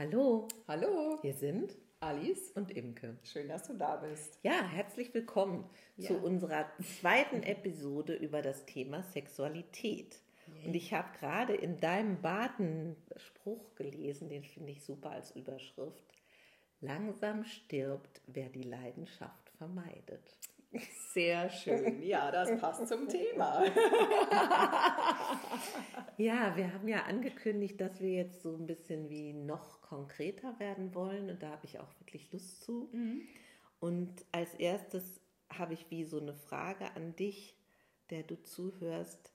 Hallo, Hallo, hier sind Alice. und Imke. Schön, dass du da bist. Ja, herzlich willkommen Ja. zu unserer zweiten Episode über das Thema Sexualität. Und ich habe gerade in deinem Bart einen Spruch gelesen, den finde ich super als Überschrift. Langsam stirbt, wer die Leidenschaft vermeidet. Sehr schön. Ja, das passt zum Thema. Ja, wir haben ja angekündigt, dass wir jetzt so ein bisschen wie noch konkreter werden wollen und da habe ich auch wirklich Lust zu. Und als erstes habe ich wie so eine Frage an dich, der du zuhörst.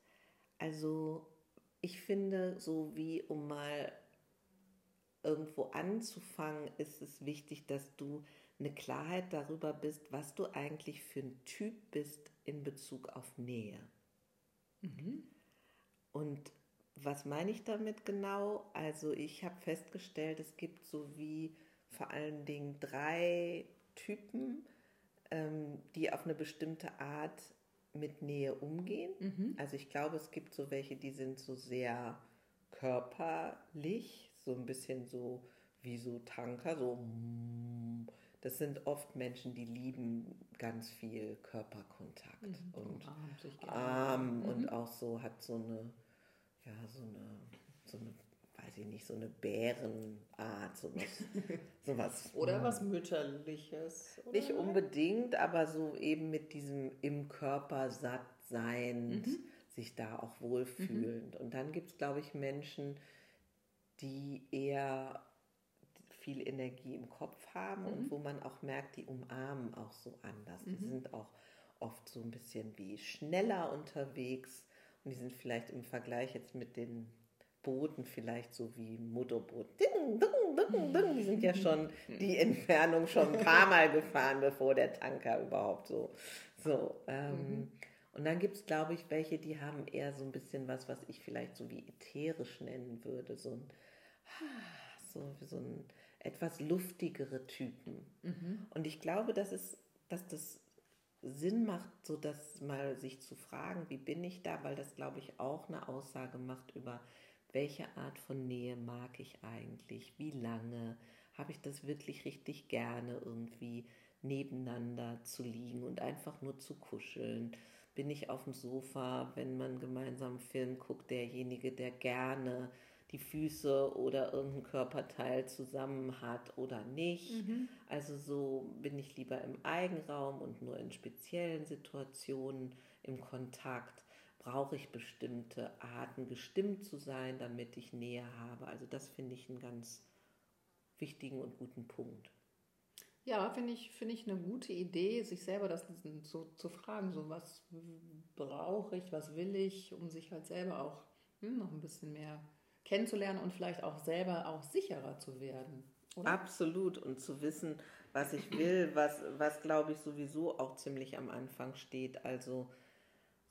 Also ich finde, so wie um mal irgendwo anzufangen, ist es wichtig, dass du eine Klarheit darüber bist, was du eigentlich für ein Typ bist in Bezug auf Nähe. Und was meine ich damit genau? Also ich habe festgestellt, es gibt so wie vor allen Dingen drei Typen, ähm, die auf eine bestimmte Art mit Nähe umgehen. Also ich glaube, es gibt so welche, die sind so sehr körperlich, so ein bisschen so wie so Tanker, so mm. das sind oft Menschen, die lieben ganz viel Körperkontakt und Umarmt sich gerne. arm und auch so hat so eine, ja, so eine, so eine, weiß ich nicht, so eine Bärenart, sowas. sowas Oder was Mütterliches. Oder? nicht unbedingt, aber so eben mit diesem im Körper satt seiend, sich da auch wohlfühlend. Und dann gibt es, glaube ich, Menschen, die eher viel Energie im Kopf haben und wo man auch merkt, die umarmen auch so anders. Die sind auch oft so ein bisschen wie schneller unterwegs und die sind vielleicht im Vergleich jetzt mit den Booten vielleicht so wie Motorboot. Ding, ding, ding, ding. Die sind ja schon die Entfernung schon ein paar Mal gefahren, bevor der Tanker überhaupt so. so ähm, Und dann gibt es, glaube ich, welche, die haben eher so ein bisschen was, was ich vielleicht so wie ätherisch nennen würde. So ein, so, so ein etwas luftigere Typen. Und ich glaube, dass, es, dass das Sinn macht, so das mal sich zu fragen, wie bin ich da, weil das, glaube ich, auch eine Aussage macht über, welche Art von Nähe mag ich eigentlich, wie lange, habe ich das wirklich richtig gerne, irgendwie nebeneinander zu liegen und einfach nur zu kuscheln. Bin ich auf dem Sofa, wenn man gemeinsam einen Film guckt, derjenige, der gerne die Füße oder irgendein Körperteil zusammen hat oder nicht. Also so bin ich lieber im Eigenraum und nur in speziellen Situationen im Kontakt. Brauche ich bestimmte Arten, gestimmt zu sein, damit ich Nähe habe. Also das finde ich einen ganz wichtigen und guten Punkt. Ja, finde ich, finde ich eine gute Idee, sich selber das so zu fragen, so was brauche ich, was will ich, um sich halt selber auch hm, noch ein bisschen mehr kennenzulernen und vielleicht auch selber auch sicherer zu werden. Oder? Absolut. Und zu wissen, was ich will, was, was glaube ich sowieso auch ziemlich am Anfang steht. Also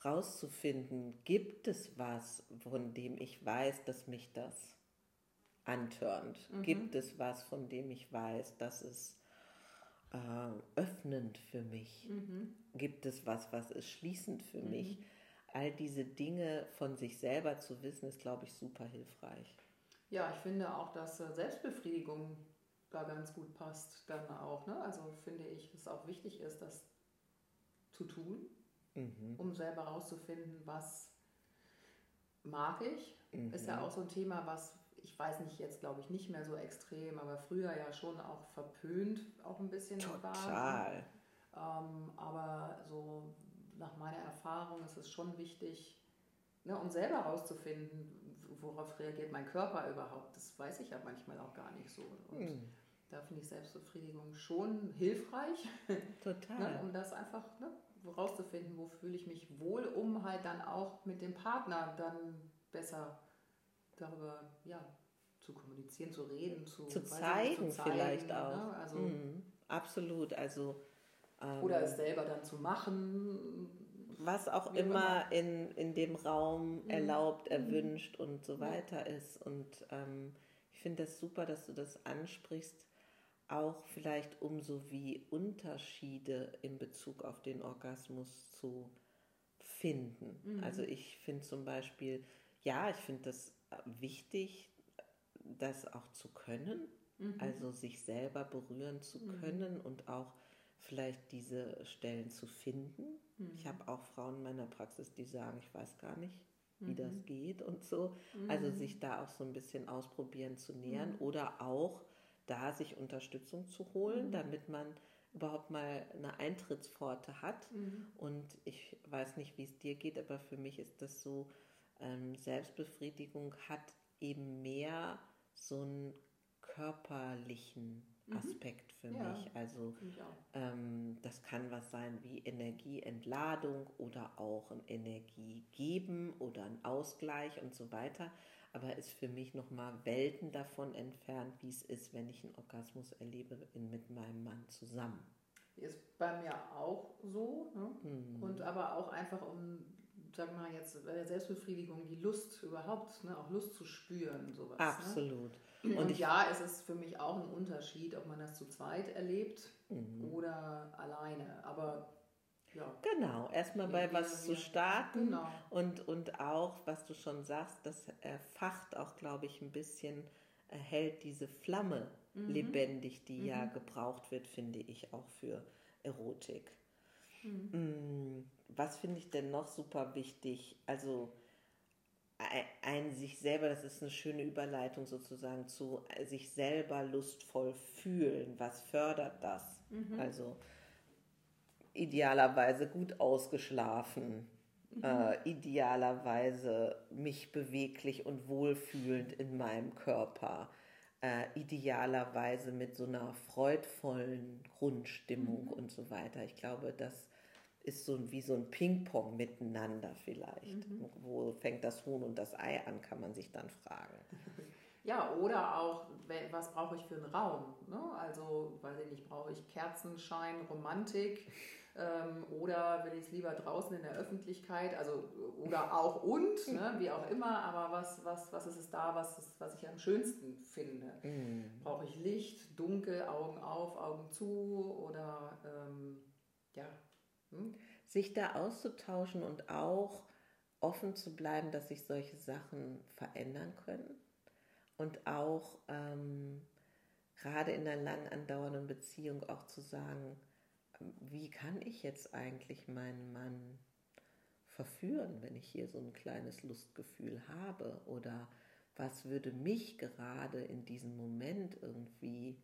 rauszufinden, gibt es was, von dem ich weiß, dass mich das antörnt? Gibt es was, von dem ich weiß, dass es äh, öffnend für mich? Gibt es was, was ist schließend für mich? All diese Dinge von sich selber zu wissen, ist, glaube ich, super hilfreich. Ja, ich finde auch, dass äh, Selbstbefriedigung da ganz gut passt dann auch. Ne? Also finde ich, dass es auch wichtig ist, das zu tun, um selber herauszufinden, was mag ich. Ist ja auch so ein Thema, was ich weiß nicht, jetzt glaube ich nicht mehr so extrem, aber früher ja schon auch verpönt, auch ein bisschen war. Total. Ähm, aber so nach meiner Erfahrung ist es schon wichtig, ne, um selber herauszufinden, worauf reagiert mein Körper überhaupt. Das weiß ich ja manchmal auch gar nicht so. Und da finde ich Selbstbefriedigung schon hilfreich, Total. ne, um das einfach ne, herauszufinden, wo fühle ich mich wohl, um halt dann auch mit dem Partner dann besser darüber ja, zu kommunizieren, zu reden, zu, Zu zeigen, nicht, vielleicht auch. Ne? Also, Mhm. Absolut. Also Oder es selber dann zu machen. was auch auch immer in, in dem Raum erlaubt, erwünscht und so weiter ist. Und ähm, ich finde das super, dass du das ansprichst, auch vielleicht um so wie Unterschiede in Bezug auf den Orgasmus zu finden. Also ich finde zum Beispiel, ja, ich finde das wichtig, das auch zu können. Mhm. Also sich selber berühren zu mhm. können und auch vielleicht diese Stellen zu finden. Mhm. Ich habe auch Frauen in meiner Praxis, die sagen, ich weiß gar nicht, wie mhm. das geht und so. Also mhm. sich da auch so ein bisschen ausprobieren zu nähern mhm. oder auch da sich Unterstützung zu holen, damit man überhaupt mal eine Eintrittspforte hat. Und ich weiß nicht, wie es dir geht, aber für mich ist das so, ähm, Selbstbefriedigung hat eben mehr so einen körperlichen mhm. Aspekt für ja, mich. Also ähm, das kann was sein wie Energieentladung oder auch ein Energiegeben oder ein Ausgleich und so weiter. Aber ist für mich nochmal Welten davon entfernt, wie es ist, wenn ich einen Orgasmus erlebe in, mit meinem Mann zusammen. Ist bei mir auch so. Ne? Mhm. Und aber auch einfach um sagen wir mal jetzt bei der Selbstbefriedigung, die Lust überhaupt, ne, auch Lust zu spüren, sowas. Ne? Absolut. Ne? Und, Und ja, es ist für mich auch ein Unterschied, ob man das zu zweit erlebt mhm. oder alleine. Aber ja. Genau, erstmal bei was zu starten genau. und, und auch, was du schon sagst, das erfacht auch, glaube ich, ein bisschen, erhält diese Flamme mhm. lebendig, die mhm. ja gebraucht wird, finde ich, auch für Erotik. Mhm. Mm, was finde ich denn noch super wichtig? Also ein sich selber, das ist eine schöne Überleitung sozusagen zu sich selber lustvoll fühlen. Was fördert das? Mhm. Also idealerweise gut ausgeschlafen, mhm. äh, idealerweise mich beweglich und wohlfühlend in meinem Körper, äh, idealerweise mit so einer freudvollen Grundstimmung mhm. und so weiter. Ich glaube, das ist so wie so ein Ping-Pong miteinander vielleicht. Mhm. Wo fängt das Huhn und das Ei an, kann man sich dann fragen. Ja, oder auch, was brauche ich für einen Raum? Ne? Also, weiß ich nicht, brauche ich Kerzenschein, Romantik ähm, oder will ich es lieber draußen in der Öffentlichkeit? Also, oder auch und, ne? wie auch immer, aber was, was, was ist es da, was, ist, was ich am schönsten finde? Mhm. Brauche ich Licht, dunkel, Augen auf, Augen zu oder ähm, ja? Sich da auszutauschen und auch offen zu bleiben, dass sich solche Sachen verändern können. Und auch ähm, gerade in einer lang andauernden Beziehung auch zu sagen, wie kann ich jetzt eigentlich meinen Mann verführen, wenn ich hier so ein kleines Lustgefühl habe? Oder was würde mich gerade in diesem Moment irgendwie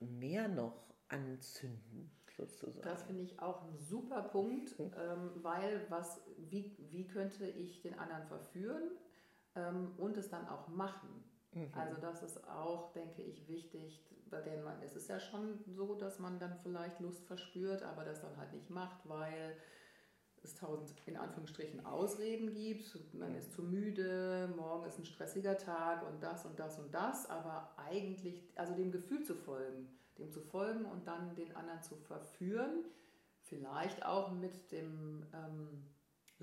mehr noch anzünden sozusagen. Das finde ich auch ein super Punkt, mhm. ähm, weil was, wie, wie könnte ich den anderen verführen ähm, und es dann auch machen? Mhm. Also das ist auch, denke ich, wichtig, denn man, es ist ja schon so, dass man dann vielleicht Lust verspürt, aber das dann halt nicht macht, weil es tausend in Anführungsstrichen Ausreden gibt, man ist zu müde, morgen ist ein stressiger Tag und das und das und das, aber eigentlich, also dem Gefühl zu folgen, dem zu folgen und dann den anderen zu verführen, vielleicht auch mit dem ähm,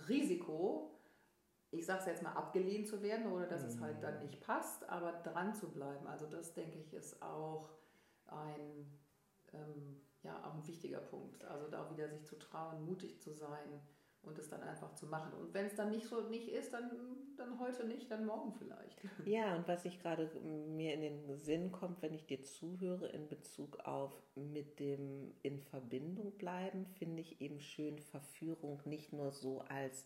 Risiko, ich sage es jetzt mal, abgelehnt zu werden oder dass mhm. es halt dann mhm. nicht passt, aber dran zu bleiben. Also das, denke ich, ist auch ein, ähm, ja, auch ein wichtiger Punkt. Also da wieder sich zu trauen, mutig zu sein und es dann einfach zu machen. Und wenn es dann nicht so nicht ist, dann, dann heute nicht, dann morgen vielleicht. Ja, und was ich gerade mir in den Sinn kommt, wenn ich dir zuhöre in Bezug auf mit dem in Verbindung bleiben, finde ich eben schön Verführung nicht nur so als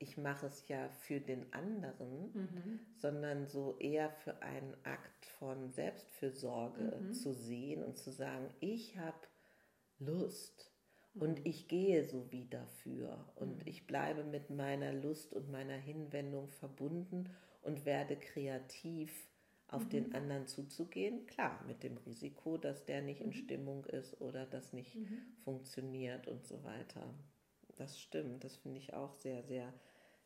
ich mache es ja für den anderen, mhm. sondern so eher für einen Akt von Selbstfürsorge mhm. zu sehen und zu sagen, ich habe Lust und ich gehe so wie dafür und mhm. ich bleibe mit meiner Lust und meiner Hinwendung verbunden und werde kreativ auf mhm. den anderen zuzugehen. Klar, mit dem Risiko, dass der nicht in mhm. Stimmung ist oder das nicht mhm. funktioniert und so weiter. Das stimmt, das finde ich auch sehr, sehr,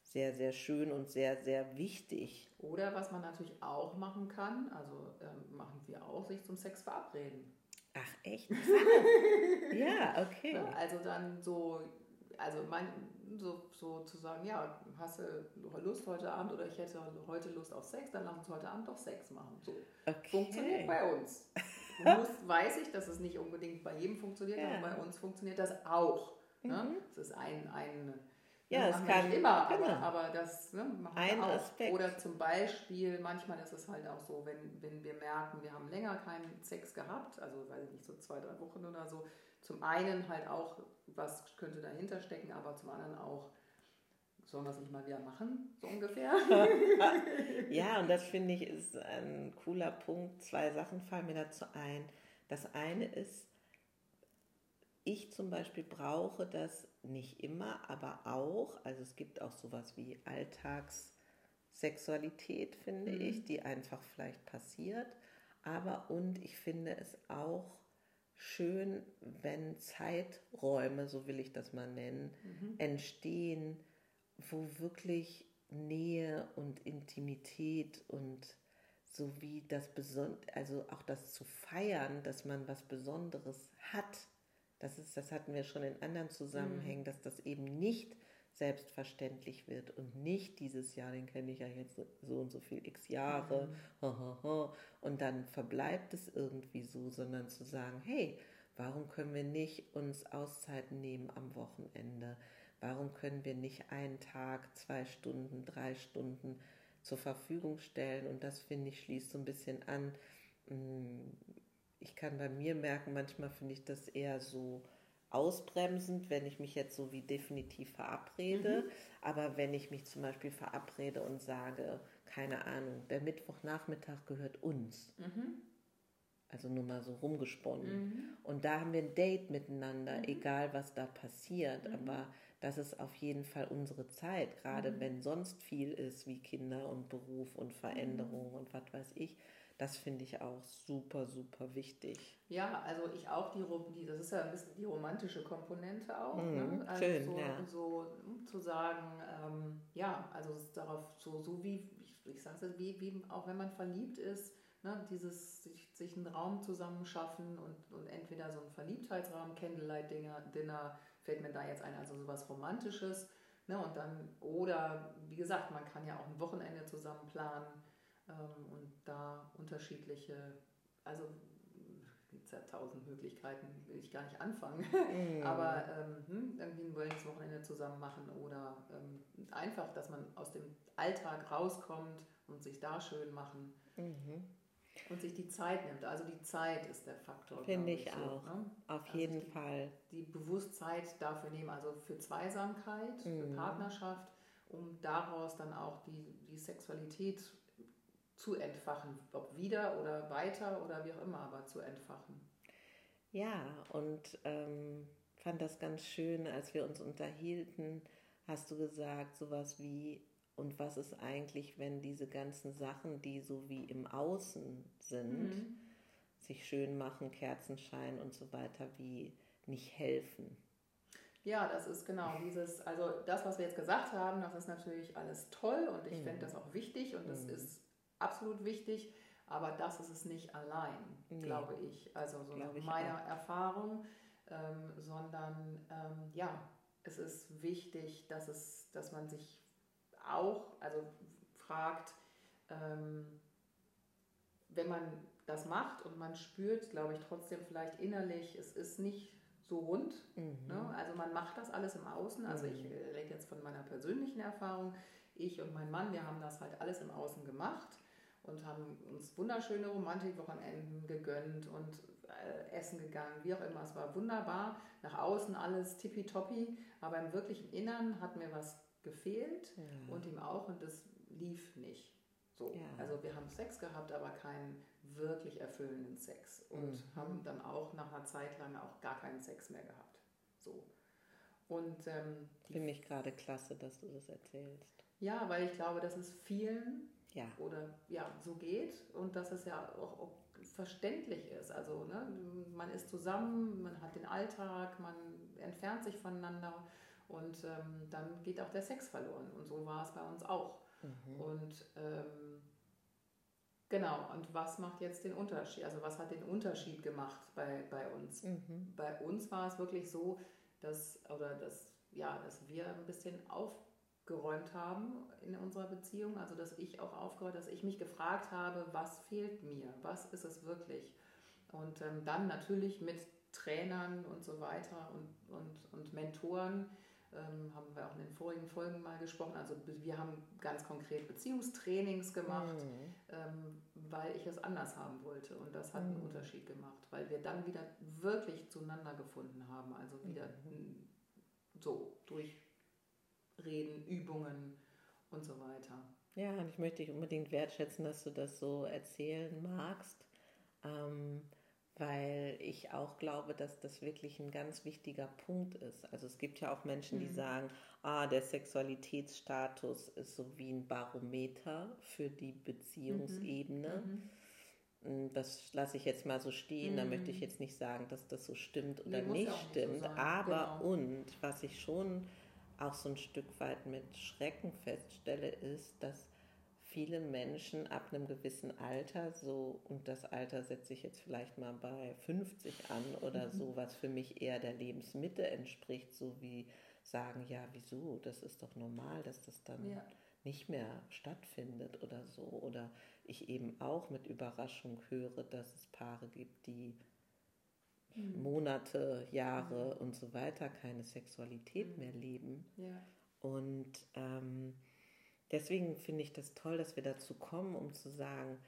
sehr, sehr schön und sehr, sehr wichtig. Oder was man natürlich auch machen kann, also ähm, machen wir auch, sich zum Sex verabreden. Ach echt? ja, okay. Also dann so, also mein, so, so zu sagen, ja, hast du Lust heute Abend oder ich hätte heute Lust auf Sex, dann lass uns heute Abend doch Sex machen. So. Okay. Funktioniert bei uns. Musst, weiß ich, dass es nicht unbedingt bei jedem funktioniert, ja. aber bei uns funktioniert das auch. Ne? Mhm. Das ist ein, ein Ja, es kann immer, genau. aber, aber das ne, machen Ein wir auch. Aspekt. Oder zum Beispiel, manchmal ist es halt auch so, wenn, wenn wir merken, wir haben länger keinen Sex gehabt, also weiß ich nicht, so zwei, drei Wochen oder so. Zum einen halt auch, was könnte dahinter stecken, aber zum anderen auch, sollen wir es nicht mal wieder machen, so ungefähr. ja, und das finde ich ist ein cooler Punkt. Zwei Sachen fallen mir dazu ein. Das eine ist, ich zum Beispiel brauche das nicht immer, aber auch, also es gibt auch sowas wie Alltagssexualität, finde mhm. ich, die einfach vielleicht passiert. Aber und ich finde es auch schön, wenn Zeiträume, so will ich das mal nennen, mhm. entstehen, wo wirklich Nähe und Intimität und so wie das Beson also auch das zu feiern, dass man was Besonderes hat. Das ist, das hatten wir schon in anderen Zusammenhängen, mhm. dass das eben nicht selbstverständlich wird und nicht dieses Jahr, den kenne ich ja jetzt so und so viel x Jahre, mhm. und dann verbleibt es irgendwie so, sondern zu sagen, hey, warum können wir nicht uns Auszeiten nehmen am Wochenende? Warum können wir nicht einen Tag, zwei Stunden, drei Stunden zur Verfügung stellen? Und das finde ich schließt so ein bisschen an. Ich kann bei mir merken, manchmal finde ich das eher so ausbremsend, wenn ich mich jetzt so wie definitiv verabrede. Mhm. Aber wenn ich mich zum Beispiel verabrede und sage, keine Ahnung, der Mittwochnachmittag gehört uns. Mhm. Also nur mal so rumgesponnen. Mhm. Und da haben wir ein Date miteinander, mhm. egal was da passiert. Mhm. Aber das ist auf jeden Fall unsere Zeit, gerade mhm. wenn sonst viel ist wie Kinder und Beruf und Veränderung und was weiß ich das finde ich auch super, super wichtig. Ja, also ich auch die, die das ist ja ein bisschen die romantische Komponente auch. Mm, ne? also schön, so, ja. so zu sagen, ähm, ja, also darauf so, so wie, ich, ich sage es wie, wie auch wenn man verliebt ist, ne, dieses sich, sich einen Raum zusammenschaffen und, und entweder so ein Verliebtheitsraum, Candlelight-Dinner, Dinner, fällt mir da jetzt ein, also sowas Romantisches. Ne, und dann, oder wie gesagt, man kann ja auch ein Wochenende zusammen planen ähm, und da unterschiedliche, also gibt es ja tausend Möglichkeiten, will ich gar nicht anfangen, mm. aber ähm, hm, irgendwie ein Wellness-Wochenende zusammen machen oder ähm, einfach, dass man aus dem Alltag rauskommt und sich da schön machen. Mhm. Und sich die Zeit nimmt. Also die Zeit ist der Faktor. Finde ich, so, auch. Ne? Auf also jeden die, Fall. Die Bewusstsein dafür nehmen, also für Zweisamkeit, mhm. für Partnerschaft, um daraus dann auch die, die Sexualität zu entfachen, ob wieder oder weiter oder wie auch immer, aber zu entfachen. Ja, und ähm, fand das ganz schön, als wir uns unterhielten, hast du gesagt, sowas wie, und was ist eigentlich, wenn diese ganzen Sachen, die so wie im Außen sind, mhm. sich schön machen, Kerzenschein und so weiter, wie nicht helfen? Ja, das ist genau dieses, also das, was wir jetzt gesagt haben, das ist natürlich alles toll und ich mhm. finde das auch wichtig und das mhm. ist absolut wichtig, aber das ist es nicht allein, nee. glaube ich. Also so nach meiner auch. Erfahrung, ähm, sondern ähm, ja, es ist wichtig, dass, es, dass man sich auch also fragt, ähm, wenn man das macht und man spürt, glaube ich, trotzdem vielleicht innerlich, es ist nicht so rund. Mhm. Ne? Also man macht das alles im Außen. Also ich mhm. rede jetzt von meiner persönlichen Erfahrung. Ich und mein Mann, wir haben das halt alles im Außen gemacht und haben uns wunderschöne Romantikwochenenden gegönnt und äh, essen gegangen, wie auch immer. Es war wunderbar. Nach außen alles tippitoppi, aber im wirklichen Innern hat mir was gefehlt ja. und ihm auch und das lief nicht. So. Ja. Also wir haben Sex gehabt, aber keinen wirklich erfüllenden Sex und mhm. haben dann auch nach einer Zeit lang auch gar keinen Sex mehr gehabt. So. Und ähm, finde ich gerade klasse, dass du das erzählst. Ja, weil ich glaube, dass es vielen ja. oder ja, so geht und dass es ja auch, auch verständlich ist. Also ne, man ist zusammen, man hat den Alltag, man entfernt sich voneinander und ähm, dann geht auch der Sex verloren. Und so war es bei uns auch. Mhm. Und ähm, genau, und was macht jetzt den Unterschied? Also was hat den Unterschied gemacht bei, bei uns? Mhm. Bei uns war es wirklich so, dass, oder dass, ja, dass wir ein bisschen auf geräumt haben in unserer Beziehung. Also dass ich auch aufgeräumt, dass ich mich gefragt habe, was fehlt mir, was ist es wirklich. Und ähm, dann natürlich mit Trainern und so weiter und, und, und Mentoren ähm, haben wir auch in den vorigen Folgen mal gesprochen. Also wir haben ganz konkret Beziehungstrainings gemacht, mhm. ähm, weil ich es anders haben wollte. Und das hat mhm. einen Unterschied gemacht, weil wir dann wieder wirklich zueinander gefunden haben. Also wieder mhm. so durch Reden, Übungen und so weiter. Ja, und ich möchte dich unbedingt wertschätzen, dass du das so erzählen magst. Ähm, weil ich auch glaube, dass das wirklich ein ganz wichtiger Punkt ist. Also es gibt ja auch Menschen, die mhm. sagen, ah, der Sexualitätsstatus ist so wie ein Barometer für die Beziehungsebene. Mhm. mhm. Das lasse ich jetzt mal so stehen. Mhm. Da möchte ich jetzt nicht sagen, dass das so stimmt oder nee, nicht stimmt. So Aber genau. und was ich schon auch so ein Stück weit mit Schrecken feststelle, ist, dass viele Menschen ab einem gewissen Alter, so, und das Alter setze ich jetzt vielleicht mal bei 50 an oder mhm. so, was für mich eher der Lebensmitte entspricht, so wie sagen, ja, wieso, das ist doch normal, dass das dann ja. nicht mehr stattfindet oder so. Oder ich eben auch mit Überraschung höre, dass es Paare gibt, die mhm. Monate, Jahre mhm. und so weiter keine Sexualität mhm. mehr leben. Ja. Und ähm, deswegen finde ich das toll, dass wir dazu kommen, um zu sagen,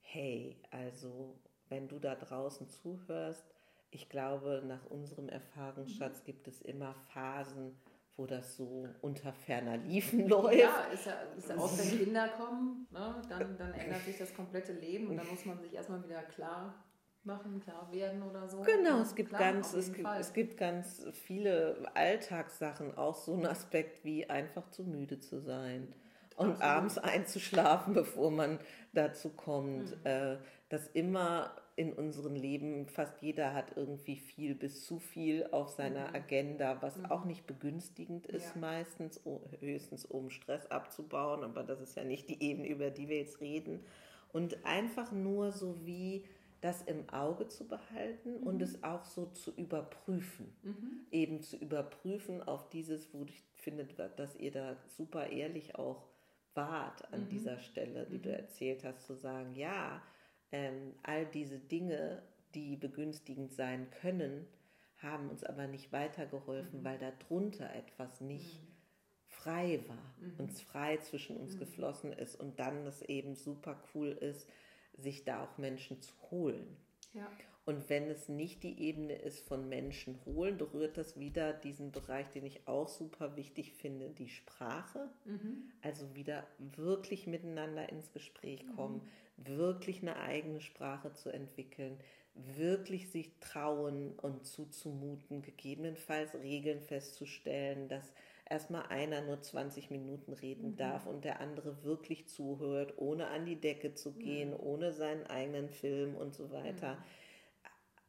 hey, also wenn du da draußen zuhörst, ich glaube, nach unserem Erfahrungsschatz mhm. gibt es immer Phasen, wo das so unter ferner Liefen läuft. Ja, ist ja, ist ja auch wenn Kinder kommen, ne, dann, dann ändert sich das komplette Leben und dann muss man sich erstmal wieder klar machen, klar werden oder so. Genau, es gibt, klar, ganz, es, gibt, es gibt ganz viele Alltagssachen, auch so ein Aspekt wie einfach zu müde zu sein und Absolut. abends einzuschlafen, bevor man dazu kommt. Mhm. Äh, dass immer in unserem Leben fast jeder hat irgendwie viel bis zu viel auf seiner mhm. Agenda, was mhm. auch nicht begünstigend ist ja. meistens, höchstens um Stress abzubauen, aber das ist ja nicht die Ebene, über die wir jetzt reden. Und einfach nur so wie das im Auge zu behalten mhm. und es auch so zu überprüfen. Mhm. Eben zu überprüfen auf dieses, wo ich finde, dass ihr da super ehrlich auch wart an mhm. dieser Stelle, die mhm. du erzählt hast, zu sagen, ja, ähm, all diese Dinge, die begünstigend sein können, haben uns aber nicht weitergeholfen, mhm. weil darunter etwas nicht mhm. frei war, mhm. uns frei zwischen uns mhm. geflossen ist und dann es eben super cool ist, sich da auch Menschen zu holen. Ja. Und wenn es nicht die Ebene ist von Menschen holen, berührt das wieder diesen Bereich, den ich auch super wichtig finde, die Sprache. Mhm. Also wieder wirklich miteinander ins Gespräch mhm. kommen, mhm. wirklich eine eigene Sprache zu entwickeln, wirklich sich trauen und zuzumuten, gegebenenfalls Regeln festzustellen, dass erstmal einer nur 20 Minuten reden mhm. darf und der andere wirklich zuhört, ohne an die Decke zu gehen, mhm. ohne seinen eigenen Film und so weiter. Mhm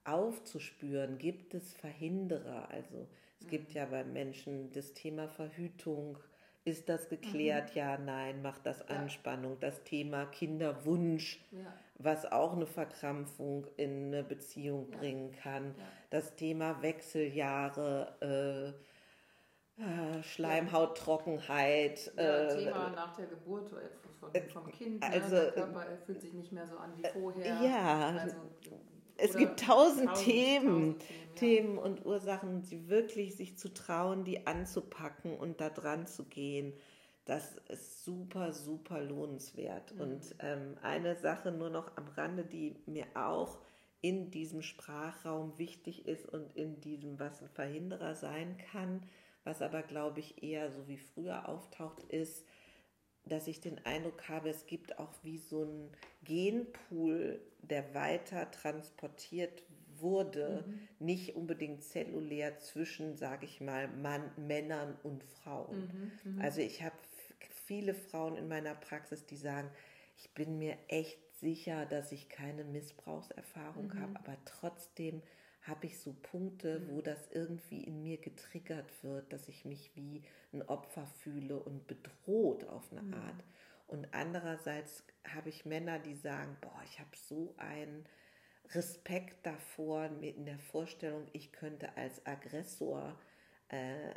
aufzuspüren, gibt es Verhinderer. Also es mhm. gibt ja bei Menschen das Thema Verhütung. Ist das geklärt? Mhm. Ja, nein, macht das Anspannung. Ja. Das Thema Kinderwunsch, ja. was auch eine Verkrampfung in eine Beziehung ja. bringen kann. Das Thema Wechseljahre, äh, Schleimhauttrockenheit. Ja, äh, Thema nach der Geburt vom, vom Kind. Ne? Also, Der Körper fühlt sich nicht mehr so an wie vorher. Ja, also, es gibt tausend, tausend Themen, tausend Themen, Themen und Ursachen, sie wirklich sich zu trauen, die anzupacken und da dran zu gehen. Das ist super, super lohnenswert. Mhm. Und ähm, eine Sache nur noch am Rande, die mir auch in diesem Sprachraum wichtig ist und in diesem, was ein Verhinderer sein kann, was aber, glaube ich, eher so wie früher auftaucht, ist, dass ich den Eindruck habe, es gibt auch wie so ein Genpool, der weiter transportiert wurde, mhm. nicht unbedingt zellulär zwischen, sage ich mal, Mann, Männern und Frauen. Mhm, mh. Also ich habe viele Frauen in meiner Praxis, die sagen, ich bin mir echt sicher, dass ich keine Missbrauchserfahrung mhm. habe, aber trotzdem habe ich so Punkte, mhm. wo das irgendwie in mir getriggert wird, dass ich mich wie ein Opfer fühle und bedroht auf eine mhm. Art. Und andererseits habe ich Männer, die sagen, boah, ich habe so einen Respekt davor, in der Vorstellung, ich könnte als Aggressor, äh,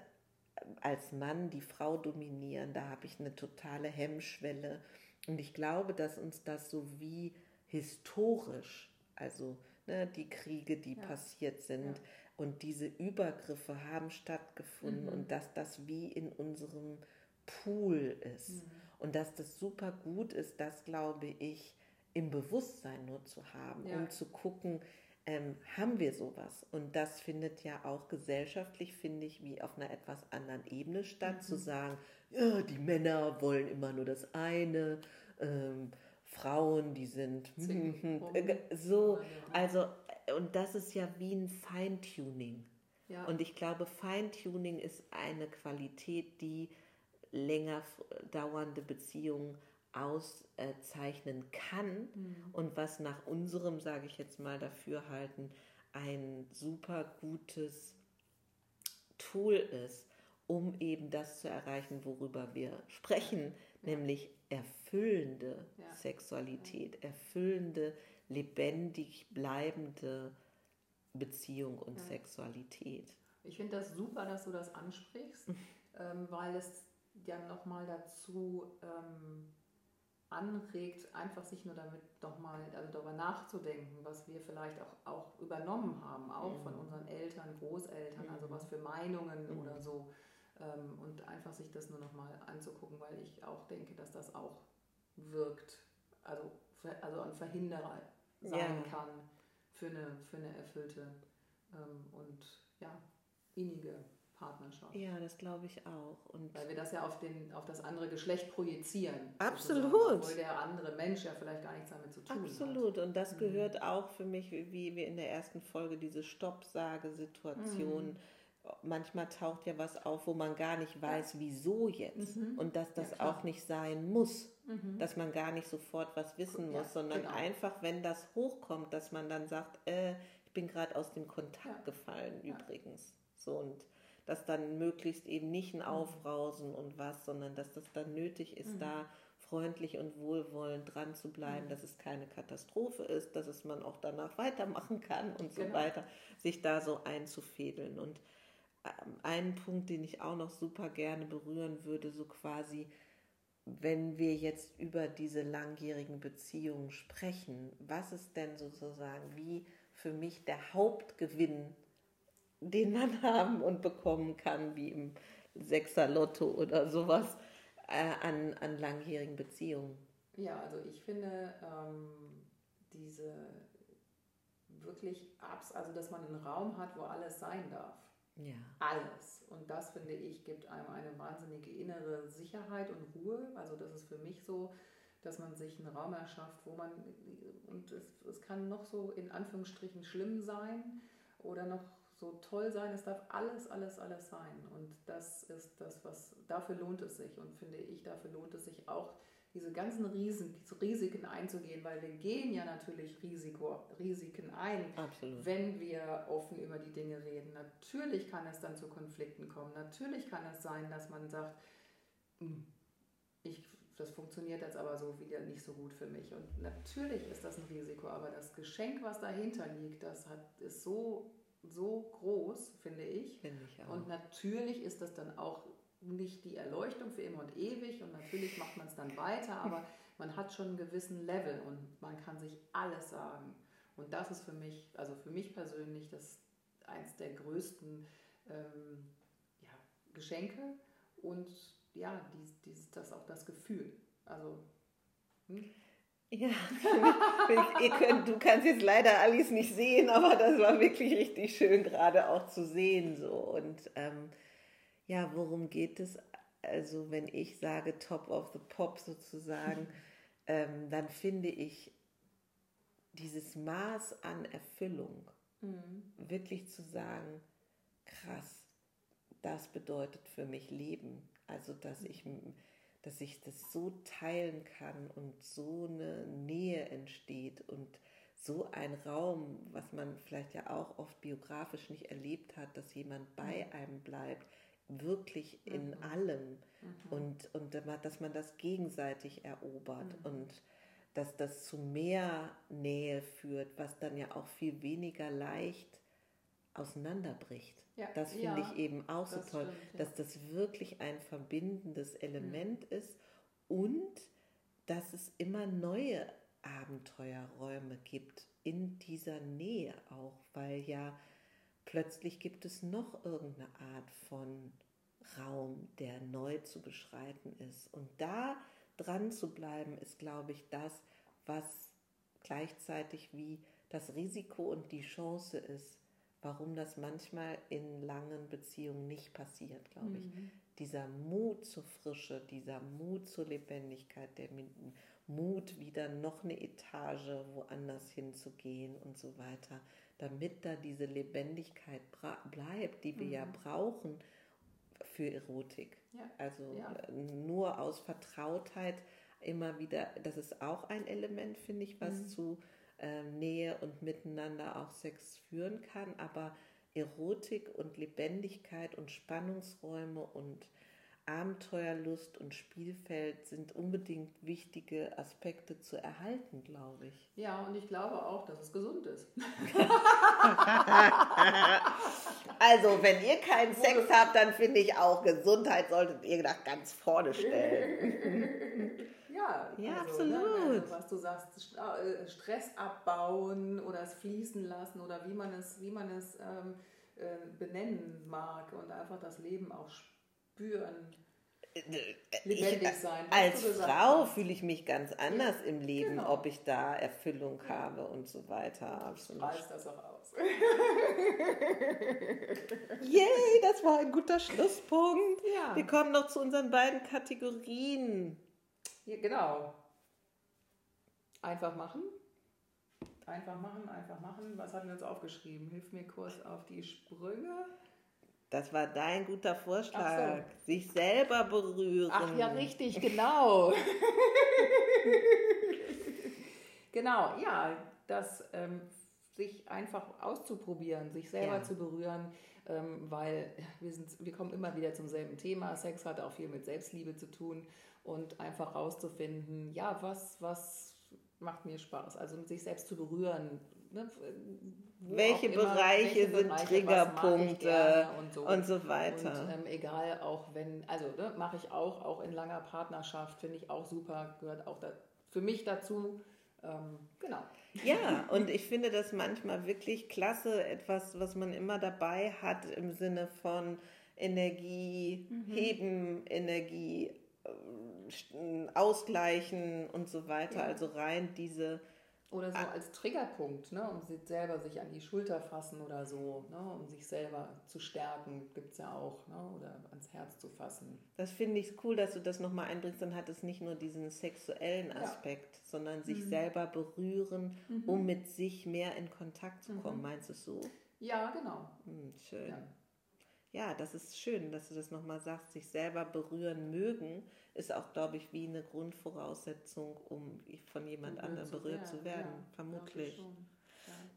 als Mann die Frau dominieren. Da habe ich eine totale Hemmschwelle. Und ich glaube, dass uns das so wie historisch, also ne, die Kriege, die ja. passiert sind. Ja. Und diese Übergriffe haben stattgefunden mhm. und dass das wie in unserem Pool ist. Mhm. Und dass das super gut ist, das glaube ich, im Bewusstsein nur zu haben, ja. um zu gucken, ähm, haben wir sowas. Und das findet ja auch gesellschaftlich, finde ich, wie auf einer etwas anderen Ebene statt, mhm. zu sagen, ja, die Männer wollen immer nur das eine, ähm, Frauen, die sind hm, hm, hm, so, also, und das ist ja wie ein Feintuning. Ja. Und ich glaube, Feintuning ist eine Qualität, die länger dauernde Beziehungen auszeichnen kann mhm. und was nach unserem, sage ich jetzt mal, Dafürhalten ein super gutes Tool ist, um eben das zu erreichen, worüber wir sprechen. Nämlich erfüllende ja. Sexualität, erfüllende, lebendig bleibende Beziehung und ja. Sexualität. Ich finde das super, dass du das ansprichst, ähm, weil es ja nochmal dazu ähm, anregt, einfach sich nur damit nochmal also darüber nachzudenken, was wir vielleicht auch, auch übernommen haben, auch mhm. von unseren Eltern, Großeltern, mhm. also was für Meinungen mhm. oder so. Ähm, und einfach sich das nur nochmal anzugucken, weil ich auch denke, dass das auch wirkt, also, also ein Verhinderer sein ja. kann für eine, für eine erfüllte ähm, und ja, innige Partnerschaft. Ja, das glaube ich auch. Und Weil wir das ja auf, den, auf das andere Geschlecht projizieren. Absolut. Obwohl der andere Mensch ja vielleicht gar nichts damit zu tun Absolut. hat. Absolut. Und das mhm. gehört auch für mich, wie wir in der ersten Folge diese Stoppsage-Situation. Mhm. Manchmal taucht ja was auf, wo man gar nicht weiß, ja. wieso jetzt. Mhm. Und dass das ja, auch nicht sein muss. Mhm. Dass man gar nicht sofort was wissen muss, sondern genau. einfach, wenn das hochkommt, dass man dann sagt, äh, ich bin gerade aus dem Kontakt gefallen übrigens. So und dass dann möglichst eben nicht ein mhm. Aufbrausen und was, sondern dass das dann nötig ist, mhm. da freundlich und wohlwollend dran zu bleiben, mhm. dass es keine Katastrophe ist, dass es man auch danach weitermachen kann und so genau. weiter, sich da so einzufädeln. Und einen Punkt, den ich auch noch super gerne berühren würde, so quasi, wenn wir jetzt über diese langjährigen Beziehungen sprechen, was ist denn sozusagen wie für mich der Hauptgewinn den man haben und bekommen kann, wie im Sechser Lotto oder sowas, äh, an, an langjährigen Beziehungen. Ja, also ich finde ähm, diese wirklich abs, also dass man einen Raum hat, wo alles sein darf. Ja. Alles. Und das finde ich gibt einem eine wahnsinnige innere Sicherheit und Ruhe. Also das ist für mich so, dass man sich einen Raum erschafft, wo man, und es, es kann noch so in Anführungsstrichen schlimm sein oder noch so toll sein, es darf alles, alles, alles sein. Und das ist das, was, dafür lohnt es sich. Und finde ich, dafür lohnt es sich auch, diese ganzen Riesen, diese Risiken einzugehen, weil wir gehen ja natürlich Risiko, Risiken ein, Absolut. wenn wir offen über die Dinge reden. Natürlich kann es dann zu Konflikten kommen. Natürlich kann es sein, dass man sagt, hm, ich, das funktioniert jetzt aber so wieder nicht so gut für mich. Und natürlich ist das ein Risiko, aber das Geschenk, was dahinter liegt, das hat, ist so so groß, finde ich. Finde ich auch. Und natürlich ist das dann auch nicht die Erleuchtung für immer und ewig und natürlich macht man es dann weiter, aber man hat schon einen gewissen Level und man kann sich alles sagen. Und das ist für mich, also für mich persönlich, das eins der größten ähm, ja, Geschenke und ja, dies, dies, das auch das Gefühl. Also hm? Ja, könnt, du kannst jetzt leider Alice nicht sehen, aber das war wirklich richtig schön gerade auch zu sehen so. Und ähm, ja, worum geht es? Also wenn ich sage Top of the Pop sozusagen, ähm, dann finde ich dieses Maß an Erfüllung, mhm. wirklich zu sagen, krass, das bedeutet für mich Leben. Also dass ich dass ich das so teilen kann und so eine Nähe entsteht und so ein Raum, was man vielleicht ja auch oft biografisch nicht erlebt hat, dass jemand bei mhm. einem bleibt, wirklich in mhm. allem mhm. und, und dass man das gegenseitig erobert mhm. und dass das zu mehr Nähe führt, was dann ja auch viel weniger leicht auseinanderbricht. Ja, das finde ja, ich eben auch so toll, stimmt, ja. dass das wirklich ein verbindendes Element mhm. ist und dass es immer neue Abenteuerräume gibt in dieser Nähe auch, weil ja plötzlich gibt es noch irgendeine Art von Raum, der neu zu beschreiten ist. Und da dran zu bleiben, ist, glaube ich, das, was gleichzeitig wie das Risiko und die Chance ist, warum das manchmal in langen Beziehungen nicht passiert, glaube ich. Mhm. Dieser Mut zur Frische, dieser Mut zur Lebendigkeit, der Mut, wieder noch eine Etage woanders hinzugehen und so weiter, damit da diese Lebendigkeit bleibt, die wir mhm. ja brauchen für Erotik. Ja. Also ja. nur aus Vertrautheit immer wieder, das ist auch ein Element, finde ich, was mhm. zu äh, Nähe und Miteinander auch Sex führen kann, aber Erotik und Lebendigkeit und Spannungsräume und Abenteuerlust und Spielfeld sind unbedingt wichtige Aspekte zu erhalten, glaube ich. Ja, und ich glaube auch, dass es gesund ist. also, wenn ihr keinen Sex habt, dann finde ich auch, Gesundheit solltet ihr nach ganz vorne stellen. ja, ja also, ne, absolut. Ne, was du sagst, äh, Stress abbauen oder es fließen lassen oder wie man es, wie man es ähm, äh, benennen mag und einfach das Leben auch spüren spüren. Lebendig ich, sein. Als Frau fühle ich mich ganz anders ja, im Leben, genau. ob ich da Erfüllung habe und so weiter. Absolut. Reiß das auch aus. Yay, das war ein guter Schlusspunkt. Ja. Wir kommen noch zu unseren beiden Kategorien. Ja, genau. Einfach machen. Einfach machen, einfach machen. Was hatten wir uns aufgeschrieben? Hilf mir kurz auf die Sprünge. Das war dein guter Vorschlag. So. Sich selber berühren. Ach ja, richtig, genau. genau, ja, das ähm, sich einfach auszuprobieren, sich selber ja. zu berühren, ähm, weil wir, sind, wir kommen immer wieder zum selben Thema. Sex hat auch viel mit Selbstliebe zu tun und einfach rauszufinden, ja, was, was macht mir Spaß. Also sich selbst zu berühren, ne, welche Bereiche welche sind Bereiche, Triggerpunkte und so. und so, weiter. Und ähm, egal, auch wenn, also ne, mache ich auch, auch in langer Partnerschaft, finde ich auch super, gehört auch da, für mich dazu. Ähm, genau. Ja, und ich finde das manchmal wirklich klasse, etwas, was man immer dabei hat im Sinne von Energie, mhm. heben, Energie, äh, ausgleichen und so weiter. Ja. Also rein diese oder so ah. als Triggerpunkt, ne, um sich selber sich an die Schulter fassen oder so, ne, um sich selber zu stärken, gibt es ja auch, ne, oder ans Herz zu fassen. Das finde ich cool, dass du das nochmal einbringst. Dann hat es nicht nur diesen sexuellen Aspekt, ja. sondern sich mhm. selber berühren, mhm. um mit sich mehr in Kontakt zu kommen. Mhm. Meinst du es so? Ja, genau. Hm, schön. Ja ja, das ist schön, dass du das nochmal sagst, sich selber berühren mögen, ist auch, glaube ich, wie eine Grundvoraussetzung, um von jemand anderem berührt zu werden, ja, vermutlich.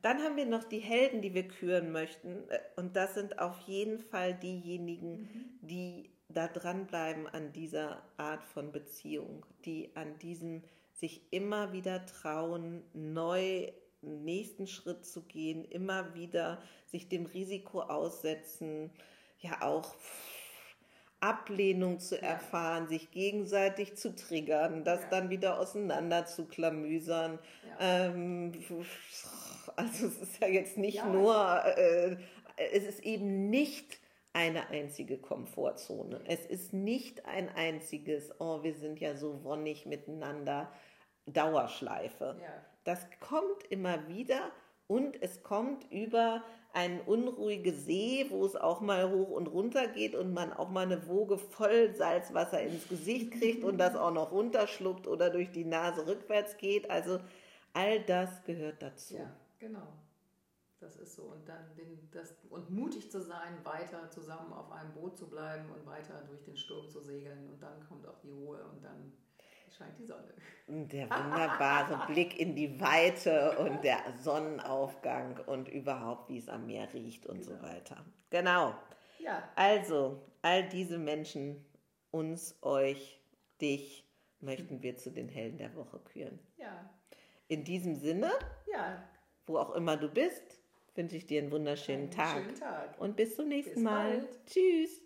Dann haben wir noch die Helden, die wir küren möchten. Äh, und das sind auf jeden Fall diejenigen, mhm. die da dranbleiben an dieser Art von Beziehung, die an diesem sich immer wieder trauen, neu nächsten Schritt zu gehen, immer wieder sich dem Risiko aussetzen, ja auch Ablehnung zu erfahren, sich gegenseitig zu triggern, das ja. dann wieder auseinander zu klamüsern. Ja. Ähm, also es ist ja jetzt nicht ja. nur, äh, es ist eben nicht eine einzige Komfortzone. Es ist nicht ein einziges, oh, wir sind ja so wonnig miteinander, Dauerschleife. Das kommt immer wieder und es kommt über ein unruhige See, wo es auch mal hoch und runter geht und man auch mal eine Woge voll Salzwasser ins Gesicht kriegt und das auch noch runterschluckt oder durch die Nase rückwärts geht. Also all das gehört dazu. Ja, genau. Das ist so. Und dann den, das, und mutig zu sein, weiter zusammen auf einem Boot zu bleiben und weiter durch den Sturm zu segeln. Und dann kommt auch die Ruhe und dann scheint die Sonne. Der wunderbare Blick in die Weite und der Sonnenaufgang und überhaupt, wie es am Meer riecht und genau. so weiter. Genau. Ja. Also, all diese Menschen, uns, euch, dich, möchten wir zu den Helden der Woche küren. Ja. In diesem Sinne, ja. wo auch immer du bist, wünsche ich dir einen wunderschönen einen Tag. Schönen Tag. Und bis zum nächsten bis Mal. Bald. Tschüss.